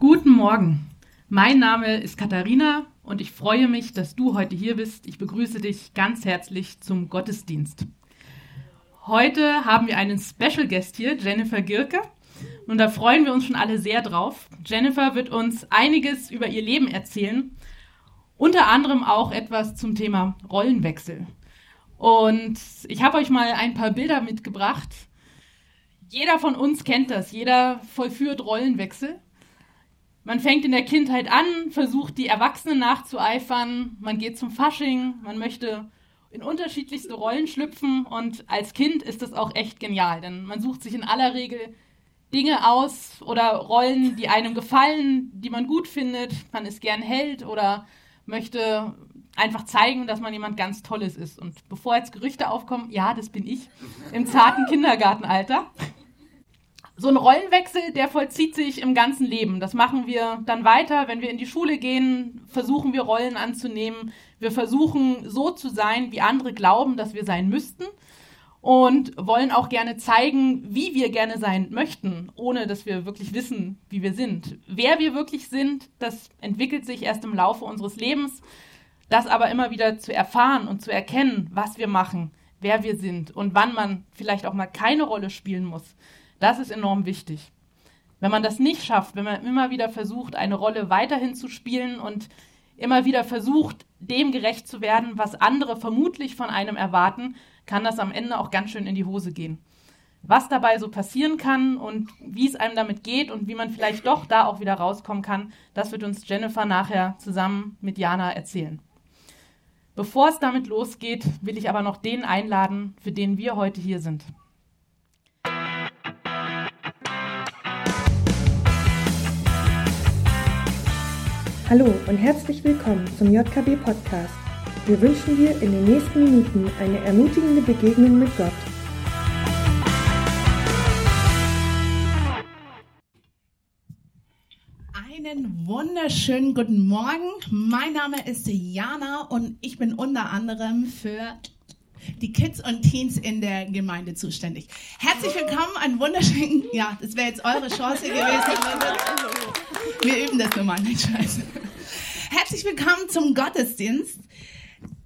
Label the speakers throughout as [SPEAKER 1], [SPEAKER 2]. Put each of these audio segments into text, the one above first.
[SPEAKER 1] Guten Morgen. Mein Name ist Katharina und ich freue mich, dass du heute hier bist. Ich begrüße dich ganz herzlich zum Gottesdienst. Heute haben wir einen Special Guest hier, Jennifer Girke. Und da freuen wir uns schon alle sehr drauf. Jennifer wird uns einiges über ihr Leben erzählen, unter anderem auch etwas zum Thema Rollenwechsel. Und ich habe euch mal ein paar Bilder mitgebracht. Jeder von uns kennt das, jeder vollführt Rollenwechsel. Man fängt in der Kindheit an, versucht die Erwachsenen nachzueifern, man geht zum Fasching, man möchte in unterschiedlichste Rollen schlüpfen und als Kind ist das auch echt genial, denn man sucht sich in aller Regel Dinge aus oder Rollen, die einem gefallen, die man gut findet. Man ist gern Held oder möchte einfach zeigen, dass man jemand ganz Tolles ist. Und bevor jetzt Gerüchte aufkommen, ja, das bin ich im zarten Kindergartenalter so ein Rollenwechsel, der vollzieht sich im ganzen Leben. Das machen wir dann weiter, wenn wir in die Schule gehen, versuchen wir Rollen anzunehmen. Wir versuchen so zu sein, wie andere glauben, dass wir sein müssten und wollen auch gerne zeigen, wie wir gerne sein möchten, ohne dass wir wirklich wissen, wie wir sind. Wer wir wirklich sind, das entwickelt sich erst im Laufe unseres Lebens. Das aber immer wieder zu erfahren und zu erkennen, was wir machen, wer wir sind und wann man vielleicht auch mal keine Rolle spielen muss das ist enorm wichtig. Wenn man das nicht schafft, wenn man immer wieder versucht, eine Rolle weiterhin zu spielen und immer wieder versucht, dem gerecht zu werden, was andere vermutlich von einem erwarten, kann das am Ende auch ganz schön in die Hose gehen. Was dabei so passieren kann und wie es einem damit geht und wie man vielleicht doch da auch wieder rauskommen kann, das wird uns Jennifer nachher zusammen mit Jana erzählen. Bevor es damit losgeht, will ich aber noch den einladen, für den wir heute hier sind.
[SPEAKER 2] Hallo und herzlich willkommen zum JKB Podcast. Wir wünschen dir in den nächsten Minuten eine ermutigende Begegnung mit Gott.
[SPEAKER 3] Einen wunderschönen guten Morgen. Mein Name ist Jana und ich bin unter anderem für die Kids und Teens in der Gemeinde zuständig. Herzlich willkommen, einen wunderschönen, ja, das wäre jetzt eure Chance gewesen. Wir üben das nochmal, nicht scheiße. Herzlich willkommen zum Gottesdienst.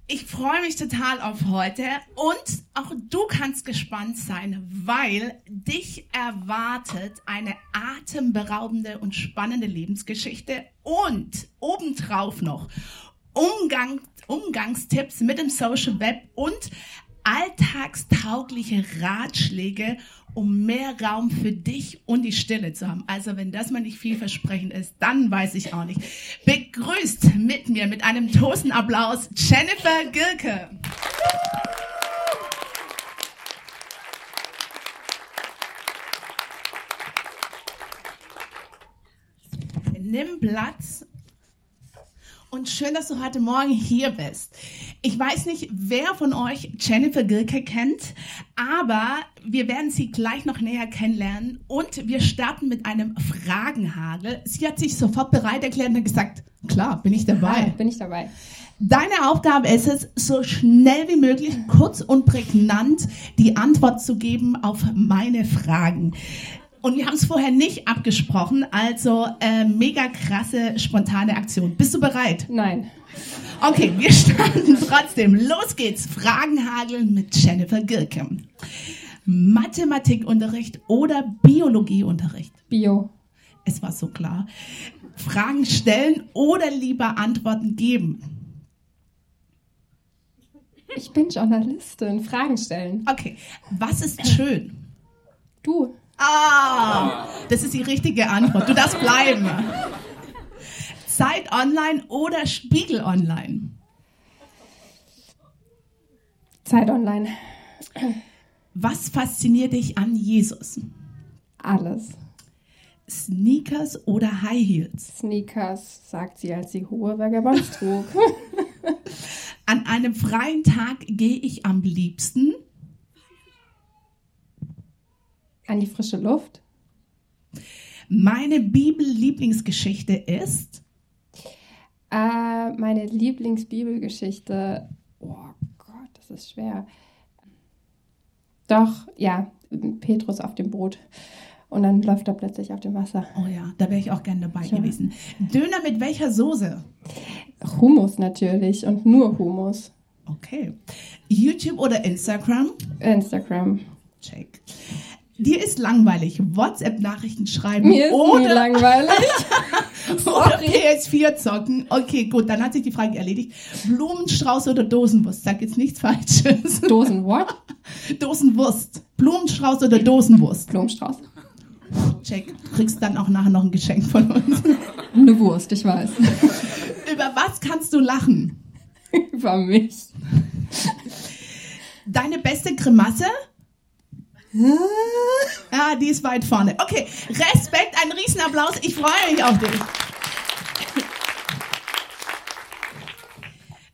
[SPEAKER 3] Ich freue mich total auf heute und auch du kannst gespannt sein, weil dich erwartet eine atemberaubende und spannende Lebensgeschichte und obendrauf noch Umgang, Umgangstipps mit dem Social Web und alltagstaugliche Ratschläge, um mehr Raum für dich und die Stille zu haben. Also wenn das mal nicht vielversprechend ist, dann weiß ich auch nicht. Begrüßt mit mir mit einem Toastapplaus Jennifer Gilke. Nimm Platz und schön, dass du heute Morgen hier bist. Ich weiß nicht, wer von euch Jennifer Gilke kennt, aber wir werden sie gleich noch näher kennenlernen und wir starten mit einem Fragenhagel. Sie hat sich sofort bereit erklärt und gesagt, klar, bin ich dabei.
[SPEAKER 4] Ja, bin ich dabei.
[SPEAKER 3] Deine Aufgabe ist es, so schnell wie möglich, kurz und prägnant die Antwort zu geben auf meine Fragen. Und wir haben es vorher nicht abgesprochen, also äh, mega krasse, spontane Aktion. Bist du bereit?
[SPEAKER 4] Nein.
[SPEAKER 3] Okay, wir starten trotzdem. Los geht's. Fragenhagel mit Jennifer Gilke. Mathematikunterricht oder Biologieunterricht?
[SPEAKER 4] Bio.
[SPEAKER 3] Es war so klar. Fragen stellen oder lieber Antworten geben?
[SPEAKER 4] Ich bin Journalistin. Fragen stellen.
[SPEAKER 3] Okay. Was ist schön?
[SPEAKER 4] Du.
[SPEAKER 3] Ah, das ist die richtige Antwort. Du darfst bleiben. Zeit Online oder Spiegel Online?
[SPEAKER 4] Zeit Online.
[SPEAKER 3] Was fasziniert dich an Jesus?
[SPEAKER 4] Alles.
[SPEAKER 3] Sneakers oder High Heels?
[SPEAKER 4] Sneakers, sagt sie, als sie hohe Vagabonds trug.
[SPEAKER 3] An einem freien Tag gehe ich am liebsten
[SPEAKER 4] An die frische Luft.
[SPEAKER 3] Meine Bibel-Lieblingsgeschichte ist?
[SPEAKER 4] Äh, meine Lieblingsbibelgeschichte. Oh Gott, das ist schwer. Doch, ja, Petrus auf dem Boot und dann läuft er plötzlich auf dem Wasser.
[SPEAKER 3] Oh ja, da wäre ich auch gern dabei
[SPEAKER 4] Ja.
[SPEAKER 3] gewesen. Döner mit welcher Soße?
[SPEAKER 4] Hummus natürlich und nur Hummus.
[SPEAKER 3] Okay. YouTube oder Instagram?
[SPEAKER 4] Instagram.
[SPEAKER 3] Check. Dir ist langweilig. WhatsApp-Nachrichten schreiben
[SPEAKER 4] Mir ist
[SPEAKER 3] oder,
[SPEAKER 4] langweilig.
[SPEAKER 3] oder PS4 zocken. Okay, gut, dann hat sich die Frage erledigt. Blumenstrauß oder Dosenwurst? Sag jetzt nichts Falsches.
[SPEAKER 4] Dosen what?
[SPEAKER 3] Dosenwurst. Blumenstrauß oder Dosenwurst?
[SPEAKER 4] Blumenstrauß.
[SPEAKER 3] Check. Du kriegst dann auch nachher noch ein Geschenk von uns.
[SPEAKER 4] Eine Wurst, ich weiß.
[SPEAKER 3] Über was kannst du lachen?
[SPEAKER 4] Über mich.
[SPEAKER 3] Deine beste Grimasse? Ah, die ist weit vorne. Okay, Respekt, ein Riesenapplaus. Ich freue mich auf dich.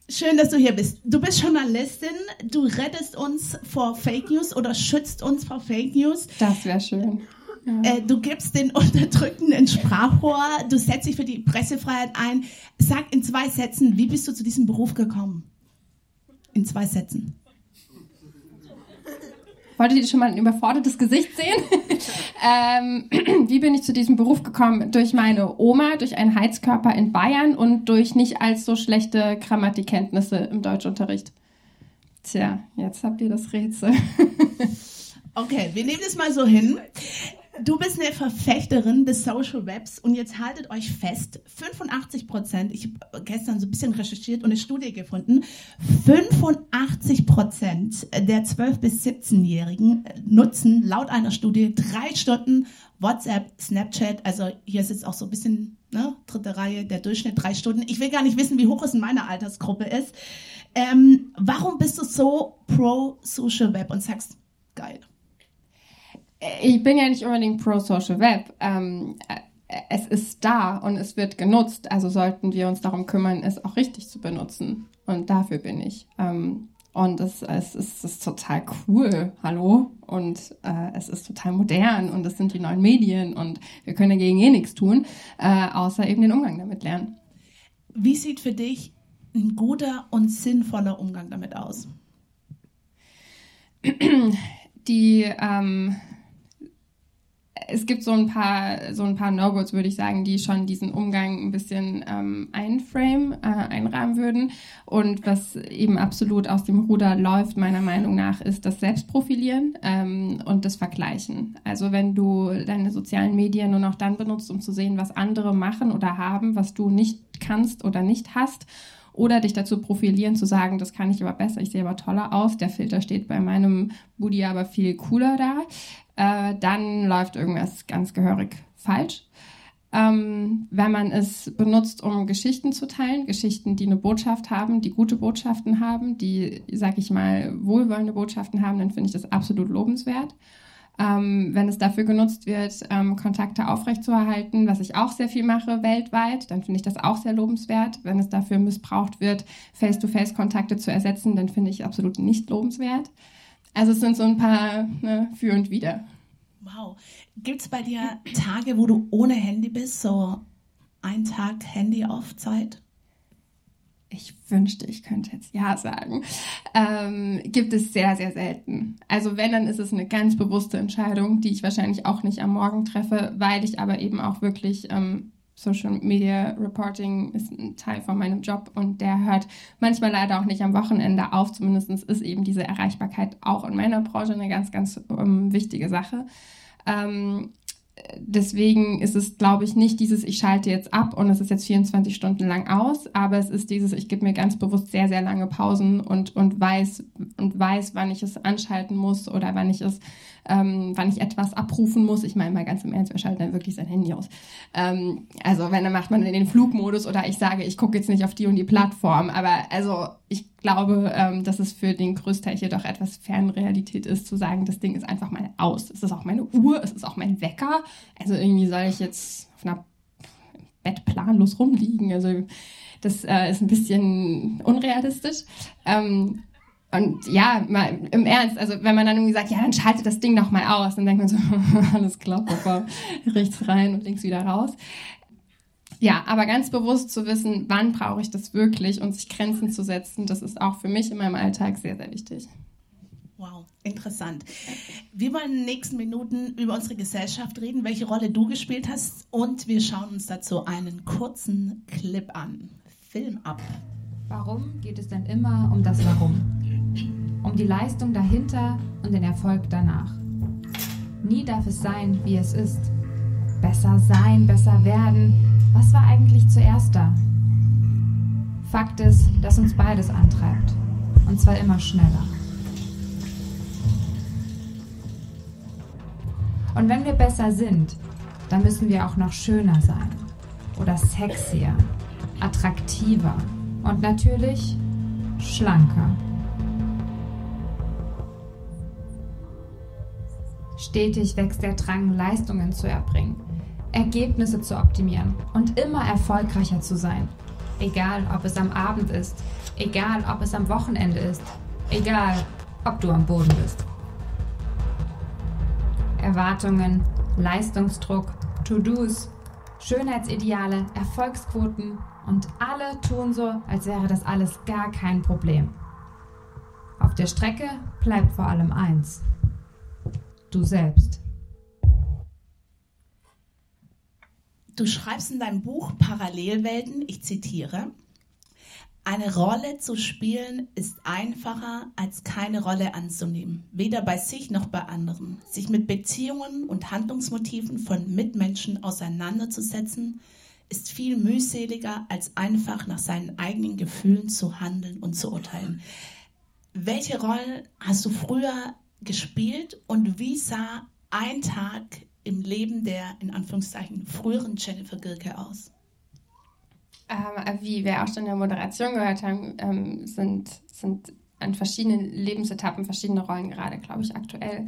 [SPEAKER 3] Schön, dass du hier bist. Du bist Journalistin. Du rettest uns vor Fake News oder schützt uns vor Fake News.
[SPEAKER 4] Das wäre schön.
[SPEAKER 3] Äh, du gibst den Unterdrückten ein Sprachrohr. Du setzt dich für die Pressefreiheit ein. Sag in zwei Sätzen, wie bist du zu diesem Beruf gekommen? In zwei Sätzen.
[SPEAKER 4] Wolltet ihr schon mal ein überfordertes Gesicht sehen? ähm, wie bin ich zu diesem Beruf gekommen? Durch meine Oma, durch einen Heizkörper in Bayern und durch nicht allzu schlechte Grammatikkenntnisse im Deutschunterricht. Tja, jetzt habt ihr das Rätsel.
[SPEAKER 3] Okay, wir nehmen das mal so hin. Du bist eine Verfechterin des Social Webs und jetzt haltet euch fest, 85 Prozent, ich habe gestern so ein bisschen recherchiert und eine Studie gefunden, 85 Prozent der 12- bis 17-Jährigen nutzen laut einer Studie drei Stunden WhatsApp, Snapchat, also hier ist jetzt auch so ein bisschen, ne, dritte Reihe, der Durchschnitt drei Stunden. Ich will gar nicht wissen, wie hoch es in meiner Altersgruppe ist. Ähm, warum bist du so pro Social Web und sagst, geil?
[SPEAKER 4] Ich bin ja nicht unbedingt pro Social Web. Ähm, äh, es ist da und es wird genutzt, also sollten wir uns darum kümmern, es auch richtig zu benutzen. Und dafür bin ich. Ähm, und es, es, ist, es ist total cool, hallo. Und äh, es ist total modern und es sind die neuen Medien und wir können dagegen eh nichts tun, äh, außer eben den Umgang damit lernen.
[SPEAKER 3] Wie sieht für dich ein guter und sinnvoller Umgang damit aus?
[SPEAKER 4] die ähm, es gibt so ein paar so ein paar No-Gos, würde ich sagen, die schon diesen Umgang ein bisschen ähm, einframe, äh, einrahmen würden. Und was eben absolut aus dem Ruder läuft, meiner Meinung nach, ist das Selbstprofilieren ähm, und das Vergleichen. Also wenn du deine sozialen Medien nur noch dann benutzt, um zu sehen, was andere machen oder haben, was du nicht kannst oder nicht hast oder dich dazu profilieren, zu sagen, das kann ich aber besser, ich sehe aber toller aus, der Filter steht bei meinem Booty aber viel cooler da, äh, dann läuft irgendwas ganz gehörig falsch. Ähm, wenn man es benutzt, um Geschichten zu teilen, Geschichten, die eine Botschaft haben, die gute Botschaften haben, die, sag ich mal, wohlwollende Botschaften haben, dann finde ich das absolut lobenswert. Ähm, wenn es dafür genutzt wird, ähm, Kontakte aufrechtzuerhalten, was ich auch sehr viel mache weltweit, dann finde ich das auch sehr lobenswert. Wenn es dafür missbraucht wird, Face-to-Face-Kontakte zu ersetzen, dann finde ich absolut nicht lobenswert. Also es sind so ein paar ne, für und wider.
[SPEAKER 3] Wow. Gibt es bei dir Tage, wo du ohne Handy bist? So ein Tag Handy-Off-Zeit?
[SPEAKER 4] Ich wünschte, ich könnte jetzt Ja sagen. Ähm, gibt es sehr, sehr selten. Also wenn, dann ist es eine ganz bewusste Entscheidung, die ich wahrscheinlich auch nicht am Morgen treffe, weil ich aber eben auch wirklich ähm, Social Media Reporting ist ein Teil von meinem Job und der hört manchmal leider auch nicht am Wochenende auf. Zumindest ist eben diese Erreichbarkeit auch in meiner Branche eine ganz, ganz ähm, wichtige Sache. Ähm, deswegen ist es, glaube ich, nicht dieses, ich schalte jetzt ab und es ist jetzt 24 Stunden lang aus, aber es ist dieses, ich gebe mir ganz bewusst sehr, sehr lange Pausen und, und weiß und weiß, wann ich es anschalten muss oder wann ich es, ähm, wann ich etwas abrufen muss. Ich meine mal ganz im Ernst, wer schaltet dann wirklich sein Handy aus? Ähm, also wenn, dann macht man in den Flugmodus oder ich sage, ich gucke jetzt nicht auf die und die Plattform, aber also ich glaube, ähm, dass es für den Großteil hier doch etwas Fernrealität ist, zu sagen, das Ding ist einfach mal aus. Es ist auch meine Uhr, es ist auch mein Wecker. Also irgendwie soll ich jetzt auf einer Bett planlos rumliegen. Also das äh, ist ein bisschen unrealistisch. Ähm, und ja, mal im Ernst, also wenn man dann irgendwie sagt, ja, dann schaltet das Ding doch mal aus, dann denkt man so, alles klar, Papa, rechts rein und links wieder raus. Ja, aber ganz bewusst zu wissen, wann brauche ich das wirklich und sich Grenzen zu setzen, das ist auch für mich in meinem Alltag sehr, sehr wichtig.
[SPEAKER 3] Wow, interessant. Wir wollen in den nächsten Minuten über unsere Gesellschaft reden, welche Rolle du gespielt hast und wir schauen uns dazu einen kurzen Clip an. Film ab.
[SPEAKER 5] Warum geht es denn immer um das Warum? Um die Leistung dahinter und den Erfolg danach. Nie darf es sein, wie es ist. Besser sein, besser werden. Was war eigentlich zuerst da? Fakt ist, dass uns beides antreibt. Und zwar immer schneller. Und wenn wir besser sind, dann müssen wir auch noch schöner sein. Oder sexier, attraktiver und natürlich schlanker. Stetig wächst der Drang, Leistungen zu erbringen, Ergebnisse zu optimieren und immer erfolgreicher zu sein. Egal, ob es am Abend ist, egal, ob es am Wochenende ist, egal, ob du am Boden bist. Erwartungen, Leistungsdruck, To-Dos, Schönheitsideale, Erfolgsquoten und alle tun so, als wäre das alles gar kein Problem. Auf der Strecke bleibt vor allem eins. Du selbst.
[SPEAKER 3] Du schreibst in deinem Buch Parallelwelten, ich zitiere, eine Rolle zu spielen ist einfacher, als keine Rolle anzunehmen, weder bei sich noch bei anderen. Sich mit Beziehungen und Handlungsmotiven von Mitmenschen auseinanderzusetzen, ist viel mühseliger, als einfach nach seinen eigenen Gefühlen zu handeln und zu urteilen. Welche Rolle hast du früher gespielt und wie sah ein Tag im Leben der in Anführungszeichen früheren Jennifer Gilke aus?
[SPEAKER 4] Ähm, wie wir auch schon in der Moderation gehört haben, ähm, sind, sind an verschiedenen Lebensetappen verschiedene Rollen gerade, glaube ich, aktuell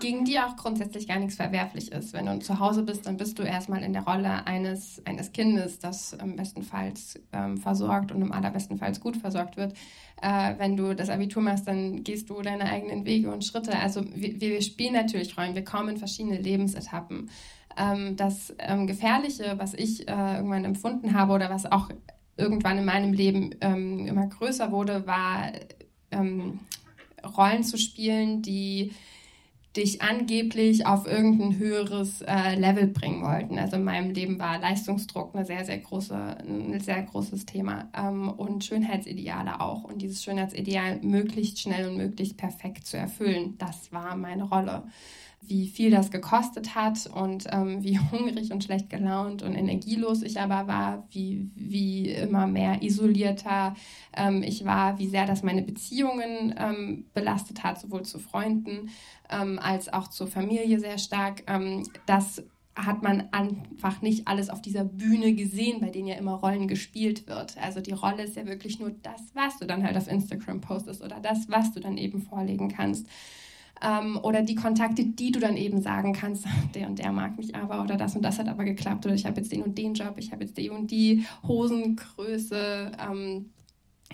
[SPEAKER 4] gegen die auch grundsätzlich gar nichts verwerflich ist. Wenn du zu Hause bist, dann bist du erstmal in der Rolle eines, eines Kindes, das im bestenfalls ähm, versorgt und im allerbestenfalls gut versorgt wird. Äh, wenn du das Abitur machst, dann gehst du deine eigenen Wege und Schritte. Also wir, wir spielen natürlich Rollen, wir kommen in verschiedene Lebensetappen ähm, das ähm, Gefährliche, was ich äh, irgendwann empfunden habe oder was auch irgendwann in meinem Leben ähm, immer größer wurde, war ähm, Rollen zu spielen, die dich angeblich auf irgendein höheres äh, Level bringen wollten. Also in meinem Leben war Leistungsdruck eine sehr, sehr große, ein sehr großes Thema ähm, und Schönheitsideale auch. Und dieses Schönheitsideal möglichst schnell und möglichst perfekt zu erfüllen, das war meine Rolle wie viel das gekostet hat und ähm, wie hungrig und schlecht gelaunt und energielos ich aber war, wie, wie immer mehr isolierter ähm, ich war, wie sehr das meine Beziehungen ähm, belastet hat, sowohl zu Freunden ähm, als auch zur Familie sehr stark. Ähm, das hat man einfach nicht alles auf dieser Bühne gesehen, bei denen ja immer Rollen gespielt wird. Also die Rolle ist ja wirklich nur das, was du dann halt auf Instagram postest oder das, was du dann eben vorlegen kannst ähm, oder die Kontakte, die du dann eben sagen kannst, der und der mag mich aber oder das und das hat aber geklappt oder ich habe jetzt den und den Job, ich habe jetzt die und die Hosengröße, ähm,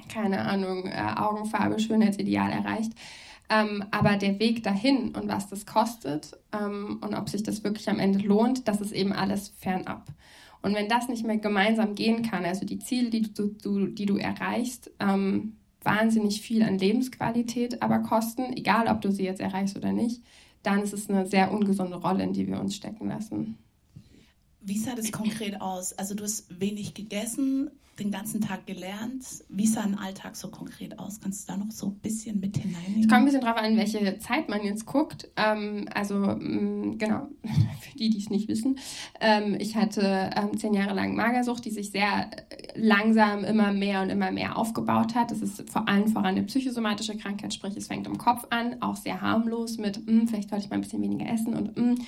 [SPEAKER 4] keine Ahnung, äh, Augenfarbe, Schönheitsideal erreicht. Ähm, aber der Weg dahin und was das kostet ähm, und ob sich das wirklich am Ende lohnt, das ist eben alles fernab. Und wenn das nicht mehr gemeinsam gehen kann, also die Ziele, die du, du die du erreichst, ähm, wahnsinnig viel an Lebensqualität aber kosten, egal ob du sie jetzt erreichst oder nicht, dann ist es eine sehr ungesunde Rolle, in die wir uns stecken lassen.
[SPEAKER 3] Wie sah das konkret aus? Also du hast wenig gegessen, den ganzen Tag gelernt. Wie sah ein Alltag so konkret aus? Kannst du da noch so ein bisschen mit hineinnehmen?
[SPEAKER 4] Es kommt ein bisschen drauf an, welche Zeit man jetzt guckt. Ähm, also mh, mm, genau, für die, die es nicht wissen. Ähm, ich hatte ähm, zehn Jahre lang Magersucht, die sich sehr langsam immer mehr und immer mehr aufgebaut hat. Das ist vor allem voran eine psychosomatische Krankheit, sprich es fängt im Kopf an, auch sehr harmlos mit, mh, mm, vielleicht sollte ich mal ein bisschen weniger essen und mh, mm,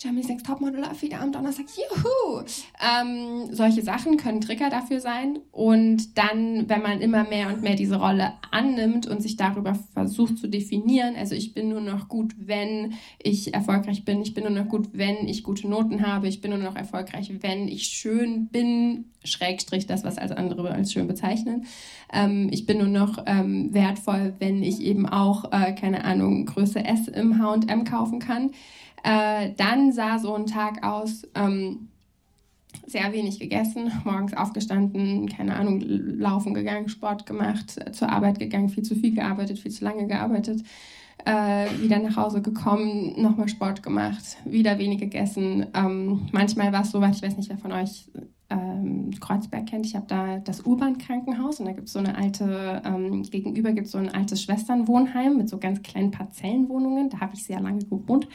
[SPEAKER 4] Germany's Next Topmodel auf wieder am Donnerstag, juhu! Ähm, solche Sachen können Trigger dafür sein. Und dann, wenn man immer mehr und mehr diese Rolle annimmt und sich darüber versucht zu definieren, also ich bin nur noch gut, wenn ich erfolgreich bin, ich bin nur noch gut, wenn ich gute Noten habe, ich bin nur noch erfolgreich, wenn ich schön bin, Schrägstrich das, was als andere als schön bezeichnen. Ähm, ich bin nur noch ähm, wertvoll, wenn ich eben auch, äh, keine Ahnung, Größe S im H&M kaufen kann. Äh, dann sah so ein Tag aus, ähm, sehr wenig gegessen, morgens aufgestanden, keine Ahnung, laufen gegangen, Sport gemacht, zur Arbeit gegangen, viel zu viel gearbeitet, viel zu lange gearbeitet, äh, wieder nach Hause gekommen, nochmal Sport gemacht, wieder wenig gegessen. Ähm, manchmal war es so weit, ich weiß nicht, wer von euch ähm, Kreuzberg kennt. Ich habe da das Urban-Krankenhaus und da gibt es so eine alte, ähm, gegenüber gibt es so ein altes Schwesternwohnheim mit so ganz kleinen Parzellenwohnungen. Da habe ich sehr lange gewohnt.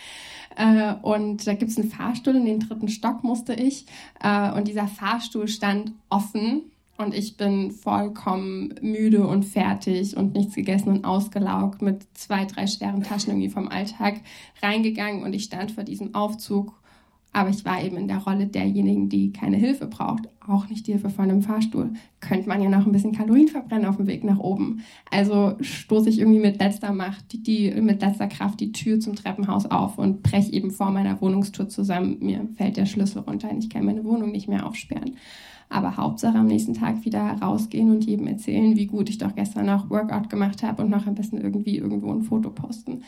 [SPEAKER 4] Äh, und da gibt es einen Fahrstuhl, in den dritten Stock musste ich. Äh, und dieser Fahrstuhl stand offen und ich bin vollkommen müde und fertig und nichts gegessen und ausgelaugt mit zwei, drei schweren Taschen irgendwie vom Alltag reingegangen und ich stand vor diesem Aufzug aber ich war eben in der Rolle derjenigen, die keine Hilfe braucht, auch nicht die Hilfe von einem Fahrstuhl. Könnte man ja noch ein bisschen Kalorien verbrennen auf dem Weg nach oben. Also stoße ich irgendwie mit letzter Macht, die, die, mit letzter Kraft die Tür zum Treppenhaus auf und breche eben vor meiner Wohnungstour zusammen. Mir fällt der Schlüssel runter und ich kann meine Wohnung nicht mehr aufsperren. Aber Hauptsache am nächsten Tag wieder rausgehen und jedem erzählen, wie gut ich doch gestern noch Workout gemacht habe und noch am besten irgendwie irgendwo ein Foto posten.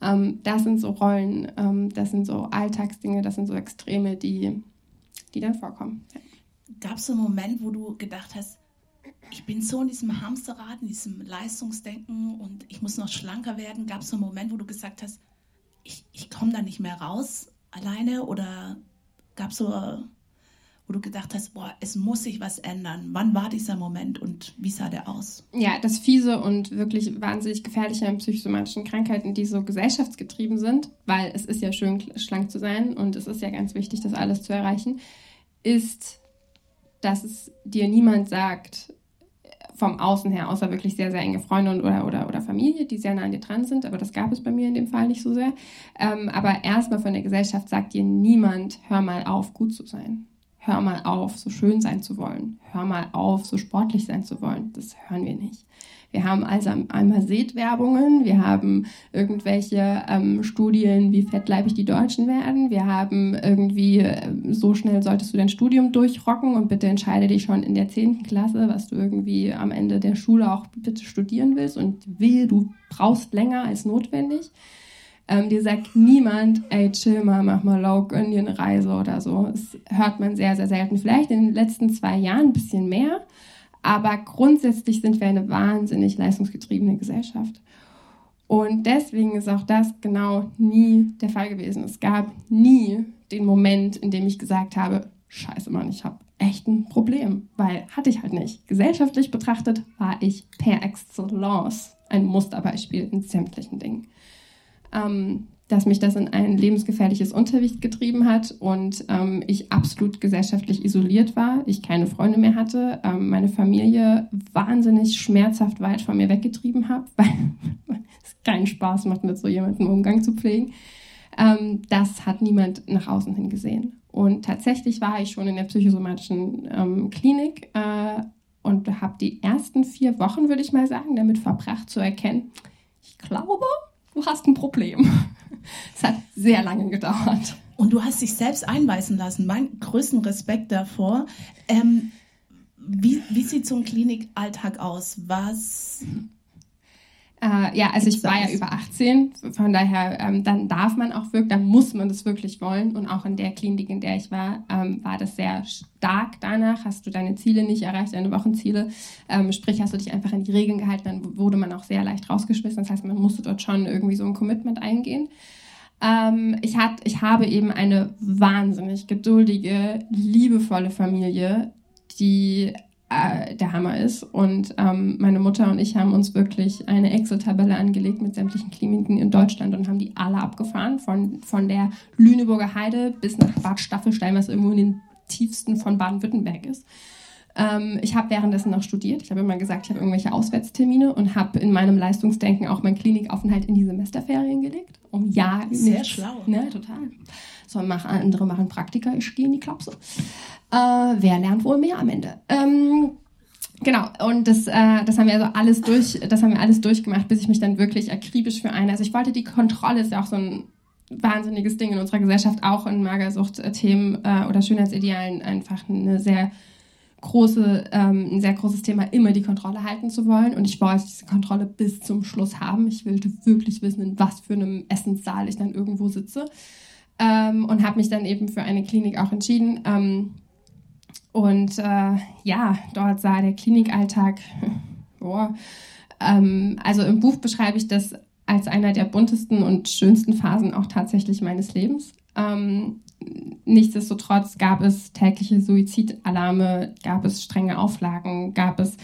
[SPEAKER 4] Ähm, das sind so Rollen, ähm, das sind so Alltagsdinge, das sind so Extreme, die, die dann vorkommen. Ja.
[SPEAKER 3] Gab es einen Moment, wo du gedacht hast, ich bin so in diesem Hamsterrad, in diesem Leistungsdenken und ich muss noch schlanker werden? Gab es einen Moment, wo du gesagt hast, ich, ich komme da nicht mehr raus alleine? Oder gab es so wo du gedacht hast, boah, es muss sich was ändern? Wann war dieser Moment und wie sah der aus?
[SPEAKER 4] Ja, das fiese und wirklich wahnsinnig gefährliche an psychosomatischen Krankheiten, die so gesellschaftsgetrieben sind, weil es ist ja schön schlank zu sein und es ist ja ganz wichtig, das alles zu erreichen, ist, dass es dir niemand sagt, vom Außen her, außer wirklich sehr, sehr enge Freunde und, oder, oder, oder Familie, die sehr nah an dir dran sind, aber das gab es bei mir in dem Fall nicht so sehr. Ähm, aber erstmal von der Gesellschaft sagt dir niemand, hör mal auf, gut zu sein hör mal auf, so schön sein zu wollen. Hör mal auf, so sportlich sein zu wollen. Das hören wir nicht. Wir haben also einmal Seht-Werbungen, wir haben irgendwelche ähm, Studien, wie fettleibig die Deutschen werden. Wir haben irgendwie, äh, so schnell solltest du dein Studium durchrocken und bitte entscheide dich schon in der 10. Klasse, was du irgendwie am Ende der Schule auch bitte studieren willst und will, du brauchst länger als notwendig. Ähm, dir sagt niemand, ey, chill mal, mach mal low, gönn dir eine Reise oder so. Das hört man sehr, sehr selten. Vielleicht in den letzten zwei Jahren ein bisschen mehr, aber grundsätzlich sind wir eine wahnsinnig leistungsgetriebene Gesellschaft. Und deswegen ist auch das genau nie der Fall gewesen. Es gab nie den Moment, in dem ich gesagt habe, scheiße Mann, ich habe echt ein Problem, weil hatte ich halt nicht. Gesellschaftlich betrachtet war ich per excellence ein Musterbeispiel in sämtlichen Dingen ähm, dass mich das in ein lebensgefährliches Unterricht getrieben hat und ähm, ich absolut gesellschaftlich isoliert war, ich keine Freunde mehr hatte, ähm, meine Familie wahnsinnig schmerzhaft weit von mir weggetrieben habe, weil es keinen Spaß macht, mit so jemandem Umgang zu pflegen. Ähm, das hat niemand nach außen hin gesehen. Und tatsächlich war ich schon in der psychosomatischen ähm, Klinik äh, und habe die ersten vier Wochen, würde ich mal sagen, damit verbracht zu erkennen, ich glaube, du hast ein Problem. Es hat sehr lange gedauert.
[SPEAKER 3] Und du hast dich selbst einweisen lassen. Mein größten Respekt davor. Ähm, wie, wie sieht so ein Klinikalltag aus? Was
[SPEAKER 4] äh, ja, also ich war ja über 18, von daher, ähm, dann darf man auch wirklich, dann muss man das wirklich wollen. Und auch in der Klinik, in der ich war, ähm, war das sehr stark danach. Hast du deine Ziele nicht erreicht, deine Wochenziele, ähm, sprich hast du dich einfach an die Regeln gehalten, dann wurde man auch sehr leicht rausgeschmissen. Das heißt, man musste dort schon irgendwie so ein Commitment eingehen. Ähm, ich, hat, ich habe eben eine wahnsinnig geduldige, liebevolle Familie, die äh, der Hammer ist. Und ähm, meine Mutter und ich haben uns wirklich eine Excel-Tabelle angelegt mit sämtlichen Kliniken in Deutschland und haben die alle abgefahren, von, von der Lüneburger Heide bis nach Bad Staffelstein, was irgendwo in den tiefsten von Baden-Württemberg ist. Ähm, ich habe währenddessen noch studiert. Ich habe immer gesagt, ich habe irgendwelche Auswärtstermine und habe in meinem Leistungsdenken auch meinen Klinikaufenthalt in die Semesterferien gelegt. Um ja
[SPEAKER 3] Sehr nichts, schlau.
[SPEAKER 4] Ne, total. So, mach, andere machen Praktika, ich gehe in die Klapse. Äh, wer lernt wohl mehr am Ende? Ähm, Genau, und das, äh, das haben wir also alles durch, das haben wir alles durchgemacht, bis ich mich dann wirklich akribisch für eine. Also ich wollte die Kontrolle, ist ja auch so ein wahnsinniges Ding in unserer Gesellschaft, auch in Magersucht-Themen äh, oder Schönheitsidealen einfach eine sehr große, ähm, ein sehr großes Thema, immer die Kontrolle halten zu wollen. Und ich wollte diese Kontrolle bis zum Schluss haben. Ich wollte wirklich wissen, in was für einem Essenssaal ich dann irgendwo sitze. Ähm, und habe mich dann eben für eine Klinik auch entschieden. Ähm, und äh, ja, dort sah der Klinikalltag, boah, ähm, also im Buch beschreibe ich das als einer der buntesten und schönsten Phasen auch tatsächlich meines Lebens. Ähm, nichtsdestotrotz gab es tägliche Suizidalarme, gab es strenge Auflagen, gab es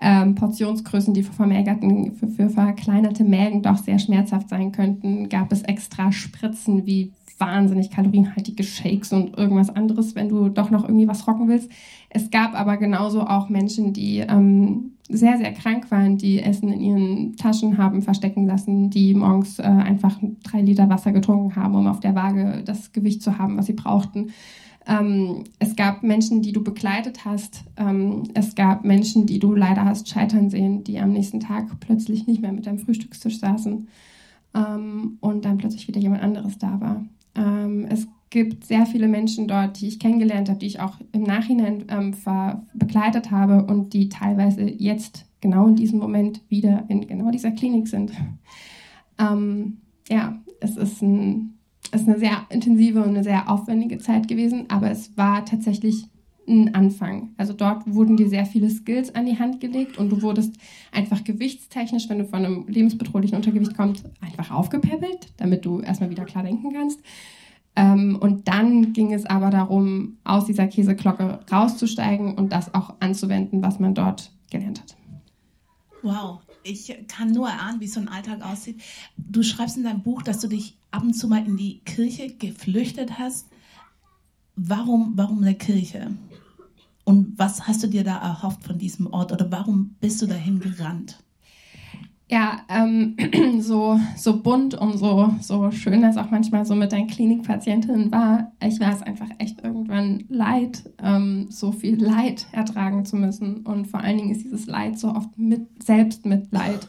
[SPEAKER 4] ähm, Portionsgrößen, die für, für, für verkleinerte Mägen doch sehr schmerzhaft sein könnten, gab es extra Spritzen wie wahnsinnig kalorienhaltige Shakes und irgendwas anderes, wenn du doch noch irgendwie was rocken willst. Es gab aber genauso auch Menschen, die ähm, sehr, sehr krank waren, die Essen in ihren Taschen haben verstecken lassen, die morgens äh, einfach drei Liter Wasser getrunken haben, um auf der Waage das Gewicht zu haben, was sie brauchten. Ähm, es gab Menschen, die du begleitet hast. Ähm, es gab Menschen, die du leider hast scheitern sehen, die am nächsten Tag plötzlich nicht mehr mit deinem Frühstückstisch saßen ähm, und dann plötzlich wieder jemand anderes da war. Ähm, es gibt sehr viele Menschen dort, die ich kennengelernt habe, die ich auch im Nachhinein ähm, begleitet habe und die teilweise jetzt genau in diesem Moment wieder in genau dieser Klinik sind. Ähm, ja, es ist, ein, es ist eine sehr intensive und eine sehr aufwendige Zeit gewesen, aber es war tatsächlich ein Anfang. Also dort wurden dir sehr viele Skills an die Hand gelegt und du wurdest einfach gewichtstechnisch, wenn du von einem lebensbedrohlichen Untergewicht kommst, einfach aufgepäppelt, damit du erstmal wieder klar denken kannst. Ähm, und dann ging es aber darum, aus dieser Käseglocke rauszusteigen und das auch anzuwenden, was man dort gelernt hat.
[SPEAKER 3] Wow, ich kann nur erahnen, wie so ein Alltag aussieht. Du schreibst in deinem Buch, dass du dich ab und zu mal in die Kirche geflüchtet hast. Warum, warum eine Kirche? Und was hast du dir da erhofft von diesem Ort oder warum bist du dahin gerannt?
[SPEAKER 4] ja, ähm, so, so bunt und so, so schön das auch manchmal so mit deinen Klinikpatientinnen war, ich war es einfach echt irgendwann leid, ähm, so viel Leid ertragen zu müssen. Und vor allen Dingen ist dieses Leid so oft mit Selbstmitleid.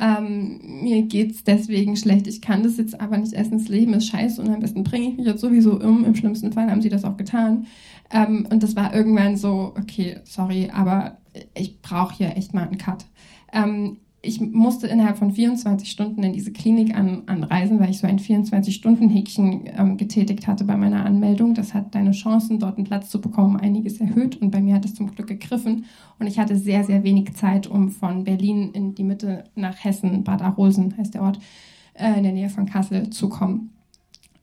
[SPEAKER 4] Ähm, mir geht's deswegen schlecht, ich kann das jetzt aber nicht essen, das Leben ist scheiße und am besten bringe ich mich jetzt sowieso um. Im schlimmsten Fall haben sie das auch getan. Ähm, und das war irgendwann so, okay, sorry, aber ich brauche hier echt mal einen Cut. Ähm, ich musste innerhalb von 24 Stunden in diese Klinik an, anreisen, weil ich so ein 24-Stunden-Häkchen ähm, getätigt hatte bei meiner Anmeldung. Das hat deine Chancen, dort einen Platz zu bekommen, einiges erhöht. Und bei mir hat es zum Glück gegriffen. Und ich hatte sehr, sehr wenig Zeit, um von Berlin in die Mitte nach Hessen, Bad Arolsen heißt der Ort, äh, in der Nähe von Kassel zu kommen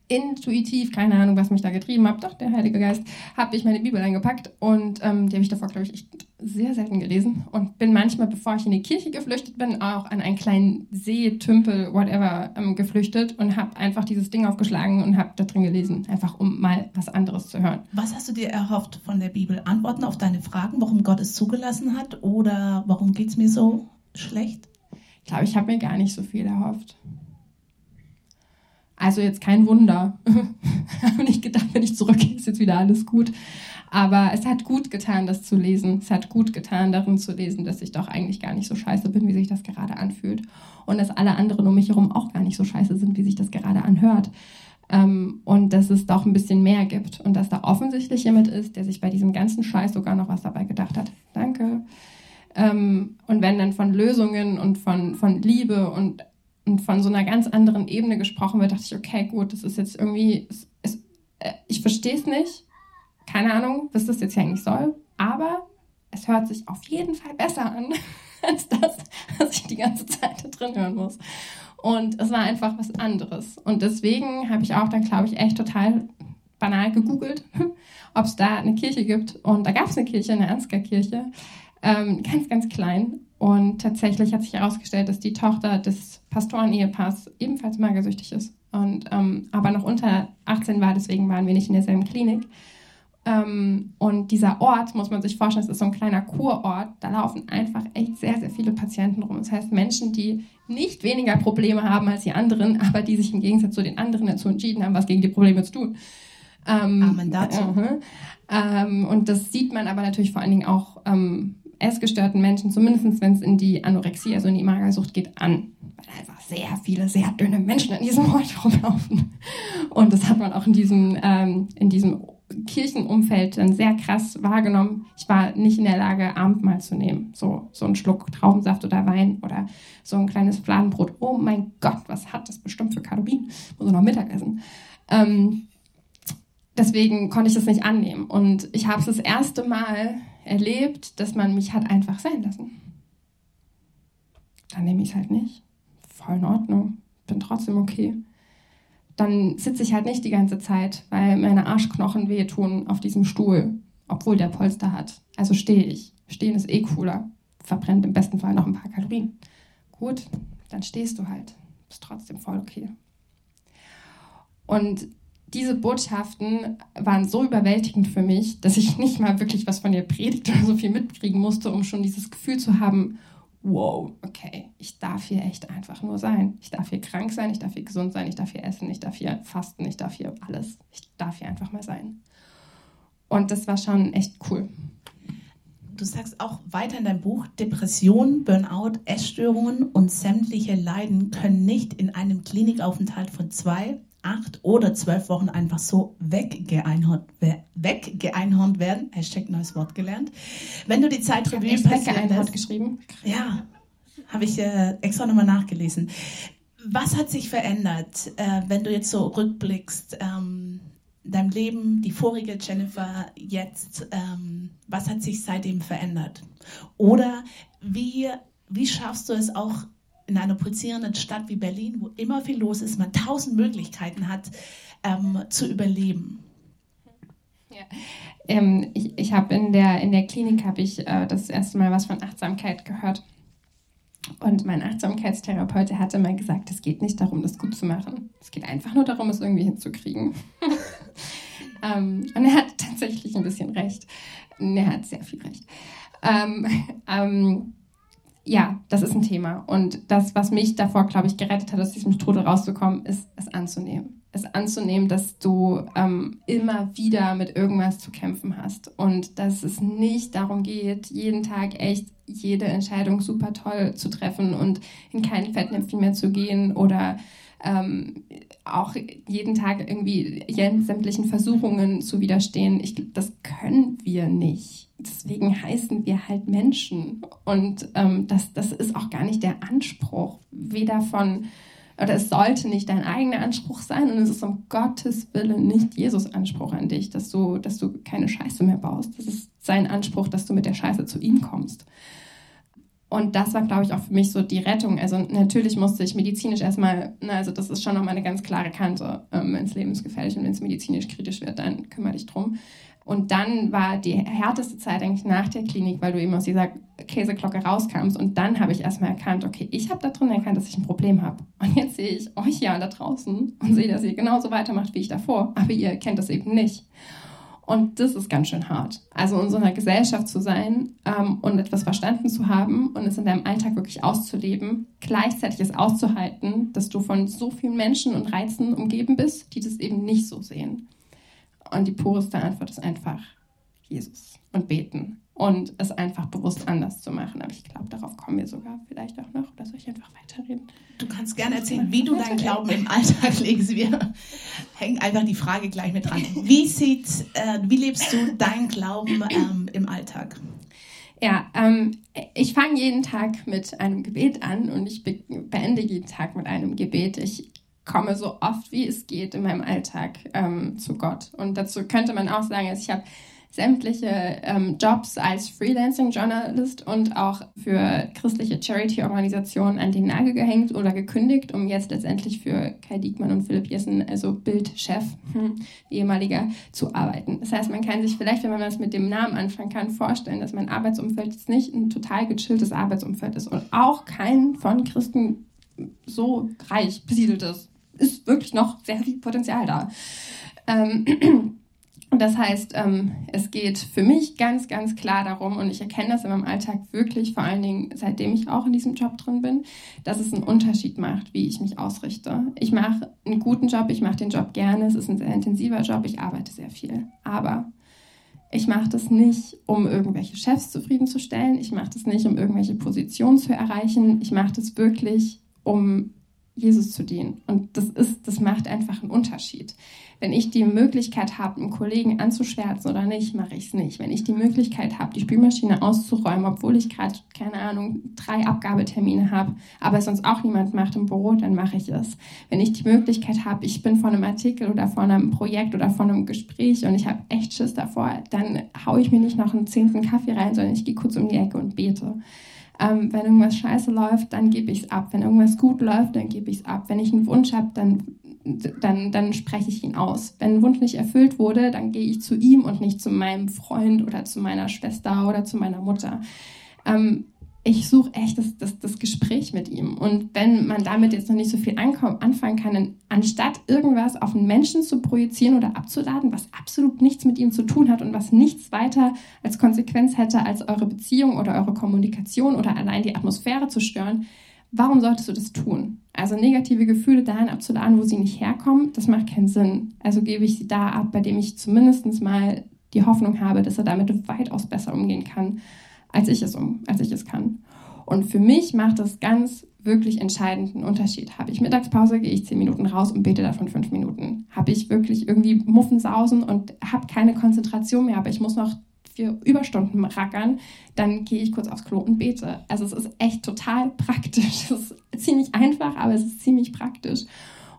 [SPEAKER 4] intuitiv, keine Ahnung, was mich da getrieben hat, doch der Heilige Geist, habe ich meine Bibel eingepackt und ähm, die habe ich davor, glaube ich, echt sehr selten gelesen und bin manchmal, bevor ich in die Kirche geflüchtet bin, auch an einen kleinen See, Tümpel, whatever, ähm, geflüchtet und habe einfach dieses Ding aufgeschlagen und habe da drin gelesen, einfach um mal was anderes zu hören.
[SPEAKER 3] Was hast du dir erhofft von der Bibel? Antworten auf deine Fragen, warum Gott es zugelassen hat oder warum geht es mir so schlecht?
[SPEAKER 4] Ich glaube, ich habe mir gar nicht so viel erhofft. Also jetzt kein Wunder. habe nicht gedacht, wenn ich zurückgehe, ist jetzt wieder alles gut. Aber es hat gut getan, das zu lesen. Es hat gut getan, darin zu lesen, dass ich doch eigentlich gar nicht so scheiße bin, wie sich das gerade anfühlt. Und dass alle anderen um mich herum auch gar nicht so scheiße sind, wie sich das gerade anhört. Ähm, und dass es doch ein bisschen mehr gibt. Und dass da offensichtlich jemand ist, der sich bei diesem ganzen Scheiß sogar noch was dabei gedacht hat. Danke. Ähm, und wenn dann von Lösungen und von, von Liebe und und von so einer ganz anderen Ebene gesprochen wird, dachte ich, okay, gut, das ist jetzt irgendwie, es, es, äh, ich verstehe es nicht, keine Ahnung, was das jetzt eigentlich soll, aber es hört sich auf jeden Fall besser an als das, was ich die ganze Zeit da drin hören muss. Und es war einfach was anderes. Und deswegen habe ich auch dann, glaube ich, echt total banal gegoogelt, ob es da eine Kirche gibt. Und da gab es eine Kirche, eine Ansgar-Kirche, ähm, ganz, ganz klein. Und tatsächlich hat sich herausgestellt, dass die Tochter des Pastoren-Ehepaars ebenfalls magersüchtig ist. Und, ähm, aber noch unter 18 war, deswegen waren wir nicht in derselben Klinik. Ähm, und dieser Ort, muss man sich vorstellen, das ist so ein kleiner Kurort, da laufen einfach echt sehr, sehr viele Patienten rum. Das heißt, Menschen, die nicht weniger Probleme haben als die anderen, aber die sich im Gegensatz zu den anderen dazu entschieden haben, was gegen die Probleme zu tun.
[SPEAKER 3] Ähm, Amen dazu.
[SPEAKER 4] Äh, und das sieht man aber natürlich vor allen Dingen auch ähm, essgestörten Menschen, zumindest wenn es in die Anorexie, also in die Magersucht geht, an. Weil einfach sehr viele, sehr dünne Menschen in diesem Ort rumlaufen. Und das hat man auch in diesem, ähm, in diesem Kirchenumfeld dann sehr krass wahrgenommen. Ich war nicht in der Lage, Abendmahl zu nehmen. So, so ein Schluck Traubensaft oder Wein oder so ein kleines Fladenbrot. Oh mein Gott, was hat das bestimmt für Kalorien? Muss noch Mittagessen. Ähm, deswegen konnte ich das nicht annehmen. Und ich habe es das erste Mal erlebt, dass man mich hat einfach sein lassen. Dann nehme ich es halt nicht. Voll in Ordnung. Bin trotzdem okay. Dann sitze ich halt nicht die ganze Zeit, weil meine Arschknochen wehtun auf diesem Stuhl, obwohl der Polster hat. Also stehe ich. Stehen ist eh cooler. Verbrennt im besten Fall noch ein paar Kalorien. Gut, dann stehst du halt. Ist trotzdem voll okay. Und diese Botschaften waren so überwältigend für mich, dass ich nicht mal wirklich was von ihr predigt oder so viel mitkriegen musste, um schon dieses Gefühl zu haben, wow, okay, ich darf hier echt einfach nur sein. Ich darf hier krank sein, ich darf hier gesund sein, ich darf hier essen, ich darf hier fasten, ich darf hier alles. Ich darf hier einfach mal sein. Und das war schon echt cool.
[SPEAKER 3] Du sagst auch weiter in deinem Buch, Depression, Burnout, Essstörungen und sämtliche Leiden können nicht in einem Klinikaufenthalt von zwei, acht oder zwölf Wochen einfach so weggeeinhornt, weggeeinhornt werden. Hashtag neues Wort gelernt. Wenn du die Zeit
[SPEAKER 4] Revue passieren geschrieben.
[SPEAKER 3] Ja, habe ich äh, extra nochmal nachgelesen. Was hat sich verändert, äh, wenn du jetzt so rückblickst? Ähm, dein Leben, die vorige Jennifer, jetzt, ähm, was hat sich seitdem verändert? Oder wie, wie schaffst du es auch in einer pulsierenden Stadt wie Berlin, wo immer viel los ist, man tausend Möglichkeiten hat, ähm, zu überleben?
[SPEAKER 4] Ja. Ähm, ich ich habe in der, in der Klinik habe ich äh, das erste Mal was von Achtsamkeit gehört. Und mein Achtsamkeitstherapeut der hatte mal gesagt, es geht nicht darum, das gut zu machen. Es geht einfach nur darum, es irgendwie hinzukriegen. ähm, und er hat tatsächlich ein bisschen recht. Er hat sehr viel recht. Ja, das ist ein Thema. Und das, was mich davor, glaube ich, gerettet hat, aus diesem Strudel rauszukommen, ist es anzunehmen. Es anzunehmen, dass du ähm, immer wieder mit irgendwas zu kämpfen hast und dass es nicht darum geht, jeden Tag echt jede Entscheidung super toll zu treffen und in kein Fettnäpfchen mehr zu gehen oder ähm, auch jeden Tag irgendwie sämtlichen Versuchungen zu widerstehen. Ich, das können wir nicht. Deswegen heißen wir halt Menschen. Und ähm, das, das ist auch gar nicht der Anspruch, weder von, oder es sollte nicht dein eigener Anspruch sein und es ist um Gottes Willen nicht Jesus Anspruch an dich, dass du, dass du keine Scheiße mehr baust. Das ist sein Anspruch, dass du mit der Scheiße zu ihm kommst. Und das war, glaube ich, auch für mich so die Rettung. Also natürlich musste ich medizinisch erstmal, na, also das ist schon nochmal eine ganz klare Kante. Ähm, wenn es lebensgefährlich und wenn es medizinisch kritisch wird, dann kümmere dich drum. Und dann war die härteste Zeit eigentlich nach der Klinik, weil du eben aus dieser Käseglocke rauskamst. Und dann habe ich erstmal erkannt, okay, ich habe da drin erkannt, dass ich ein Problem habe. Und jetzt sehe ich euch ja da draußen und sehe, dass ihr genauso weitermacht wie ich davor. Aber ihr kennt das eben nicht. Und das ist ganz schön hart. Also in so einer Gesellschaft zu sein ähm, und etwas verstanden zu haben und es in deinem Alltag wirklich auszuleben, gleichzeitig es auszuhalten, dass du von so vielen Menschen und Reizen umgeben bist, die das eben nicht so sehen. Und die pureste Antwort ist einfach Jesus und beten und es einfach bewusst anders zu machen. Aber ich glaube, darauf kommen wir sogar vielleicht auch noch. Oder soll ich einfach weiterreden?
[SPEAKER 3] Du kannst gerne erzählen, wie du deinen Glauben im Alltag legst. Wir hängen einfach die Frage gleich mit dran. Wie, sieht, äh, wie lebst du deinen Glauben ähm, im Alltag?
[SPEAKER 4] Ja, ähm, ich fange jeden Tag mit einem Gebet an und ich be beende jeden Tag mit einem Gebet. Ich komme so oft wie es geht in meinem Alltag ähm, zu Gott. Und dazu könnte man auch sagen, also ich habe sämtliche ähm, Jobs als Freelancing-Journalist und auch für christliche Charity-Organisationen an den Nagel gehängt oder gekündigt, um jetzt letztendlich für Kai Diekmann und Philipp Jessen, also Bildchef, hm, ehemaliger, zu arbeiten. Das heißt, man kann sich vielleicht, wenn man das mit dem Namen anfangen kann, vorstellen, dass mein Arbeitsumfeld jetzt nicht ein total gechilltes Arbeitsumfeld ist und auch kein von Christen so reich besiedeltes. Ist wirklich noch sehr viel Potenzial da. Ähm, das heißt, ähm, es geht für mich ganz, ganz klar darum, und ich erkenne das in meinem Alltag wirklich, vor allen Dingen seitdem ich auch in diesem Job drin bin, dass es einen Unterschied macht, wie ich mich ausrichte. Ich mache einen guten Job, ich mache den Job gerne, es ist ein sehr intensiver Job, ich arbeite sehr viel. Aber ich mache das nicht, um irgendwelche Chefs zufriedenzustellen, ich mache das nicht, um irgendwelche Positionen zu erreichen, ich mache das wirklich, um Jesus zu dienen. Und das ist, das macht einfach einen Unterschied. Wenn ich die Möglichkeit habe, einen Kollegen anzuschwärzen oder nicht, mache ich es nicht. Wenn ich die Möglichkeit habe, die Spülmaschine auszuräumen, obwohl ich gerade, keine Ahnung, drei Abgabetermine habe, aber es sonst auch niemand macht im Büro, dann mache ich es. Wenn ich die Möglichkeit habe, ich bin vor einem Artikel oder vor einem Projekt oder vor einem Gespräch und ich habe echt Schiss davor, dann haue ich mir nicht noch einen zehnten Kaffee rein, sondern ich gehe kurz um die Ecke und bete. Ähm, wenn irgendwas scheiße läuft, dann gebe ich es ab. Wenn irgendwas gut läuft, dann gebe ich es ab. Wenn ich einen Wunsch habe, dann, dann, dann spreche ich ihn aus. Wenn ein Wunsch nicht erfüllt wurde, dann gehe ich zu ihm und nicht zu meinem Freund oder zu meiner Schwester oder zu meiner Mutter. Ähm, ich suche echt das, das, das Gespräch mit ihm. Und wenn man damit jetzt noch nicht so viel anfangen kann, dann, anstatt irgendwas auf einen Menschen zu projizieren oder abzuladen, was absolut nichts mit ihm zu tun hat und was nichts weiter als Konsequenz hätte, als eure Beziehung oder eure Kommunikation oder allein die Atmosphäre zu stören, warum solltest du das tun? Also negative Gefühle dahin abzuladen, wo sie nicht herkommen, das macht keinen Sinn. Also gebe ich sie da ab, bei dem ich zumindest mal die Hoffnung habe, dass er damit weitaus besser umgehen kann als ich es um, als ich es kann. Und für mich macht das ganz wirklich entscheidenden Unterschied. Habe ich Mittagspause, gehe ich zehn Minuten raus und bete davon fünf Minuten. Habe ich wirklich irgendwie Muffensausen und habe keine Konzentration mehr, aber ich muss noch vier Überstunden rackern, dann gehe ich kurz aufs Klo und bete. Also es ist echt total praktisch. Es ist ziemlich einfach, aber es ist ziemlich praktisch.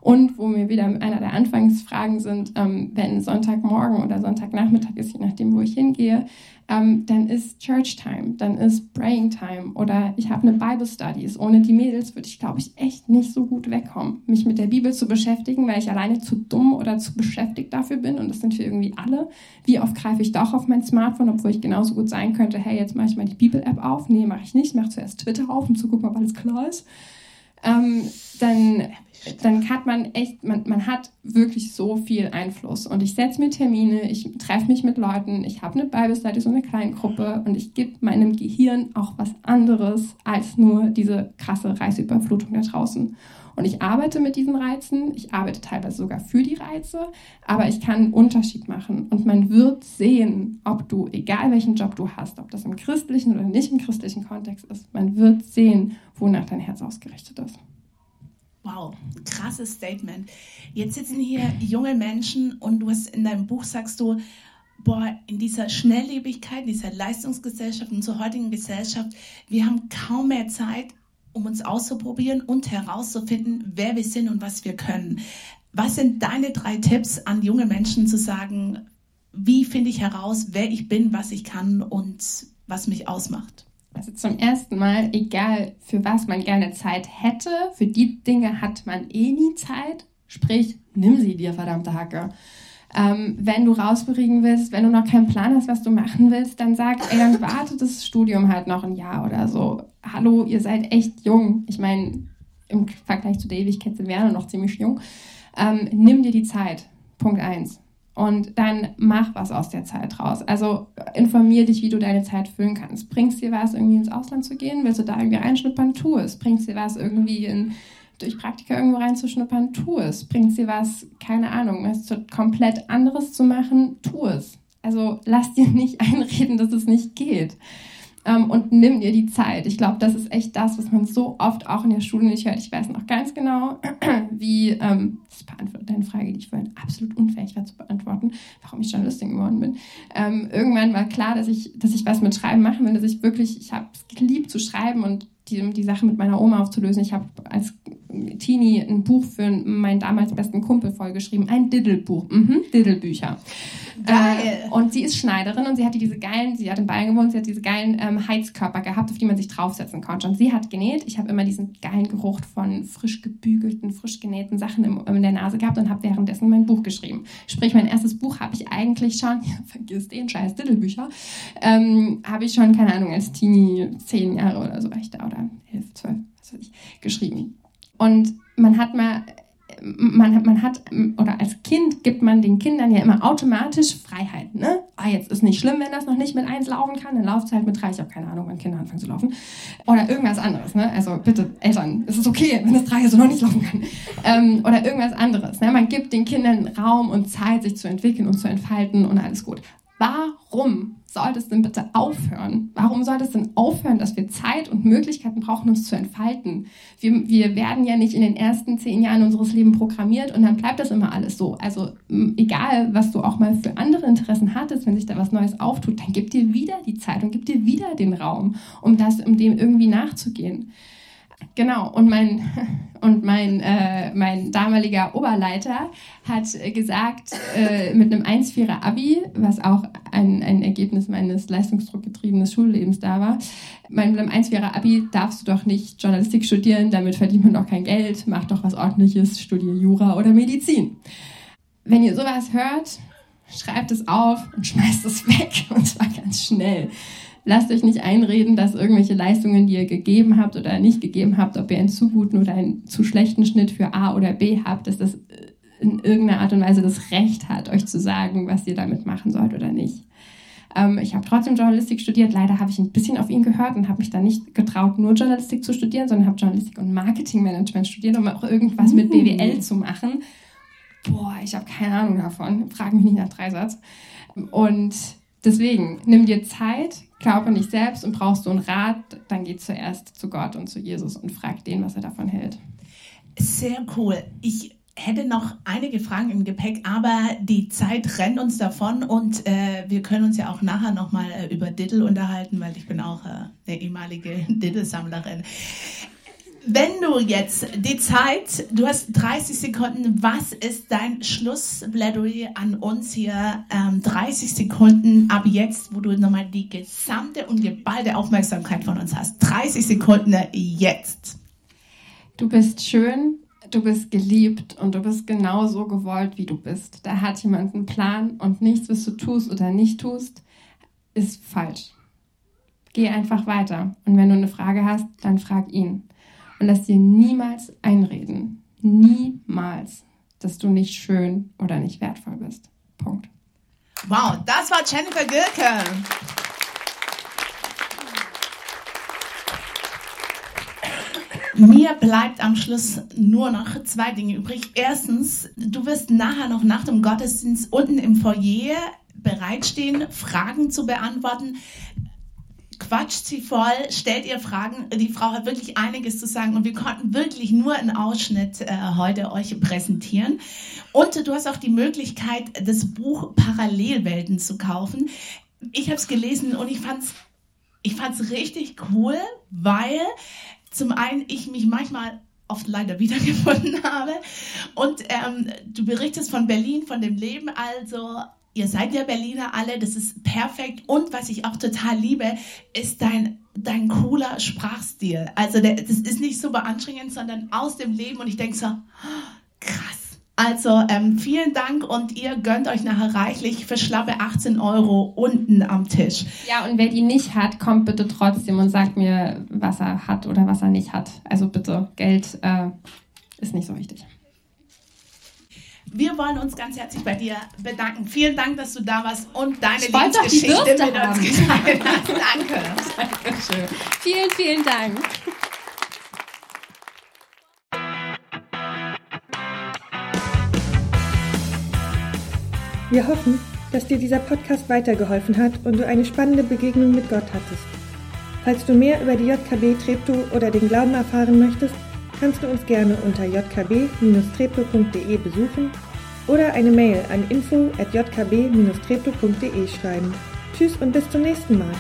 [SPEAKER 4] Und wo mir wieder einer der Anfangsfragen sind, ähm, wenn Sonntagmorgen oder Sonntagnachmittag ist, je nachdem, wo ich hingehe, ähm, dann ist Church Time, dann ist Praying Time oder ich habe eine Bible Studies. Ohne die Mädels würde ich, glaube ich, echt nicht so gut wegkommen, mich mit der Bibel zu beschäftigen, weil ich alleine zu dumm oder zu beschäftigt dafür bin und das sind wir irgendwie alle. Wie oft greife ich doch auf mein Smartphone, obwohl ich genauso gut sein könnte, hey, jetzt mache ich mal die Bibel-App auf. Nee, mache ich nicht, mache zuerst Twitter auf, um zu gucken, ob alles klar ist. Ähm, dann dann hat man echt, man, man hat wirklich so viel Einfluss. Und ich setze mir Termine, ich treffe mich mit Leuten, ich habe eine Bible Study, so eine Kleingruppe und ich gebe meinem Gehirn auch was anderes als nur diese krasse Reizüberflutung da draußen. Und ich arbeite mit diesen Reizen, ich arbeite teilweise sogar für die Reize, aber ich kann einen Unterschied machen. Und man wird sehen, ob du, egal welchen Job du hast, ob das im christlichen oder nicht im christlichen Kontext ist, man wird sehen, wonach dein Herz ausgerichtet ist.
[SPEAKER 3] Wow, krasses Statement. Jetzt sitzen hier junge Menschen und du hast in deinem Buch sagst du, boah, in dieser Schnelllebigkeit, in dieser Leistungsgesellschaft, in unserer heutigen Gesellschaft, wir haben kaum mehr Zeit, um uns auszuprobieren und herauszufinden, wer wir sind und was wir können. Was sind deine drei Tipps an junge Menschen zu sagen, wie finde ich heraus, wer ich bin, was ich kann und was mich ausmacht?
[SPEAKER 4] Also zum ersten Mal, egal für was man gerne Zeit hätte, für die Dinge hat man eh nie Zeit. Sprich, nimm sie dir, verdammte Hacke. Ähm, wenn du rausberiegen willst, wenn du noch keinen Plan hast, was du machen willst, dann sag, ey, dann wartet das Studium halt noch ein Jahr oder so. Hallo, ihr seid echt jung. Ich meine, im Vergleich zu der Ewigkeit sind wir ja noch ziemlich jung. Ähm, nimm dir die Zeit. Punkt eins und dann mach was aus der Zeit raus. Also informier dich, wie du deine Zeit füllen kannst. Bringst dir was, irgendwie ins Ausland zu gehen? Willst du da irgendwie reinschnuppern? Tu es. Bringst dir was, irgendwie in, durch Praktika irgendwo reinzuschnuppern? Tu es. Bringst dir was, keine Ahnung, was komplett anderes zu machen? Tu es. Also lass dir nicht einreden, dass es nicht geht ähm, und nimm dir die Zeit. Ich glaube, das ist echt das, was man so oft auch in der Schule nicht hört. Ich weiß noch ganz genau, wie, ähm, das beantwortet deine Frage, die ich vorhin absolut unfähig war zu beantworten, warum ich Journalistin geworden bin. Ähm, irgendwann war klar, dass ich, dass ich was mit Schreiben machen will, dass ich wirklich, ich habe es geliebt zu schreiben und die, die Sache mit meiner Oma aufzulösen. Ich habe als Teenie ein Buch für meinen damals besten Kumpel vollgeschrieben, ein Diddle-Buch, mhm, Diddle-Bücher. Äh, und sie ist Schneiderin und sie hatte diese geilen, sie hat in Bayern gewohnt, sie hat diese geilen ähm, Heizkörper gehabt, auf die man sich draufsetzen konnte. Und sie hat genäht. Ich habe immer diesen geilen Geruch von frisch gebügelten, frisch genähten Sachen im, in der Nase gehabt und habe währenddessen mein Buch geschrieben. Sprich, mein erstes Buch habe ich eigentlich schon, ja, vergiss den scheiß Diddle-Bücher, ähm, habe ich schon, keine Ahnung, als Teenie, zehn Jahre oder so, war ich da, oder elf, zwölf, was weiß ich, geschrieben. Und man hat mal, man, man hat, oder als Kind gibt man den Kindern ja immer automatisch Freiheit. Ne? Ah, jetzt ist nicht schlimm, wenn das noch nicht mit eins laufen kann, dann lauft es halt mit drei. Ich habe keine Ahnung, wann Kinder anfangen zu laufen. Oder irgendwas anderes. Ne? Also bitte, Eltern, es ist okay, wenn das drei und noch nicht laufen kann. Ähm, oder irgendwas anderes. Ne? Man gibt den Kindern Raum und Zeit, sich zu entwickeln und zu entfalten und alles gut. Warum soll das denn bitte aufhören? Warum soll das denn aufhören, dass wir Zeit und Möglichkeiten brauchen, uns zu entfalten? Wir, wir werden ja nicht in den ersten zehn Jahren unseres Lebens programmiert und dann bleibt das immer alles so. Also egal, was du auch mal für andere Interessen hattest, wenn sich da was Neues auftut, dann gib dir wieder die Zeit und gib dir wieder den Raum, um das, um dem irgendwie nachzugehen. Genau, und mein, und mein, äh, mein damaliger Oberleiter hat gesagt, äh, mit einem 1,4er Abi, was auch ein, ein Ergebnis meines leistungsdruckgetriebenen Schullebens da war, mit einem 1,4er Abi darfst du doch nicht Journalistik studieren, damit verdient man doch kein Geld, mach doch was ordentliches, studiere Jura oder Medizin. Wenn ihr sowas hört, schreibt es auf und schmeißt es weg, und zwar ganz schnell. Lasst euch nicht einreden, dass irgendwelche Leistungen, die ihr gegeben habt oder nicht gegeben habt, ob ihr einen zu guten oder einen zu schlechten Schnitt für A oder B habt, dass das in irgendeiner Art und Weise das Recht hat, euch zu sagen, was ihr damit machen sollt oder nicht. Ähm, ich habe trotzdem Journalistik studiert. Leider habe ich ein bisschen auf ihn gehört und habe mich dann nicht getraut, nur Journalistik zu studieren, sondern habe Journalistik und Marketingmanagement studiert, um auch irgendwas mit uh. BWL zu machen. Boah, ich habe keine Ahnung davon. Frag mich nicht nach Dreisatz. Und deswegen, nimm dir Zeit, glaube nicht selbst und brauchst du einen Rat, dann geh zuerst zu Gott und zu Jesus und frag den, was er davon hält.
[SPEAKER 3] Sehr cool. Ich hätte noch einige Fragen im Gepäck, aber die Zeit rennt uns davon und äh, wir können uns ja auch nachher nochmal äh, über Diddle unterhalten, weil ich bin auch äh, eine ehemalige Diddle-Sammlerin. Wenn du jetzt die Zeit, du hast 30 Sekunden, was ist dein Schlussplädoyer an uns hier? Ähm, 30 Sekunden ab jetzt, wo du nochmal die gesamte und geballte Aufmerksamkeit von uns hast. 30 Sekunden jetzt.
[SPEAKER 4] Du bist schön, du bist geliebt und du bist genauso gewollt, wie du bist. Da hat jemand einen Plan und nichts, was du tust oder nicht tust, ist falsch. Geh einfach weiter. Und wenn du eine Frage hast, dann frag ihn und lass dir niemals einreden, niemals, dass du nicht schön oder nicht wertvoll bist. Punkt.
[SPEAKER 3] Wow, das war Jennifer Gilke. Mir bleibt am Schluss nur noch zwei Dinge übrig. Erstens, du wirst nachher noch nach dem Gottesdienst unten im Foyer bereitstehen, Fragen zu beantworten quatscht sie voll, stellt ihr Fragen. Die Frau hat wirklich einiges zu sagen und wir konnten wirklich nur einen Ausschnitt äh, heute euch präsentieren. Und du hast auch die Möglichkeit, das Buch Parallelwelten zu kaufen. Ich habe es gelesen und ich fand's, ich fand's richtig cool, weil zum einen ich mich manchmal oft leider wiedergefunden habe. Und ähm, du berichtest von Berlin, von dem Leben, also ihr seid ja Berliner alle, das ist perfekt. Und was ich auch total liebe, ist dein, dein cooler Sprachstil. Also der, das ist nicht so beanstrengend, sondern aus dem Leben. Und ich denke so, krass. Also ähm, vielen Dank und ihr gönnt euch nachher reichlich für schlappe 18 Euro unten am Tisch.
[SPEAKER 4] Ja, und wer die nicht hat, kommt bitte trotzdem und sagt mir, was er hat oder was er nicht hat. Also bitte, Geld äh, ist nicht so wichtig.
[SPEAKER 3] Wir wollen uns ganz herzlich bei dir bedanken. Vielen Dank, dass du da warst und deine ich Lebensgeschichte mit haben. uns geteilt hast. Danke.
[SPEAKER 4] Dankeschön. Vielen, vielen Dank.
[SPEAKER 2] Wir hoffen, dass dir dieser Podcast weitergeholfen hat und du eine spannende Begegnung mit Gott hattest. Falls du mehr über die JKB Treptow oder den Glauben erfahren möchtest, kannst du uns gerne unter jkb-treptow.de besuchen oder eine Mail an info@jkb-treptow.de schreiben. Tschüss und bis zum nächsten Mal.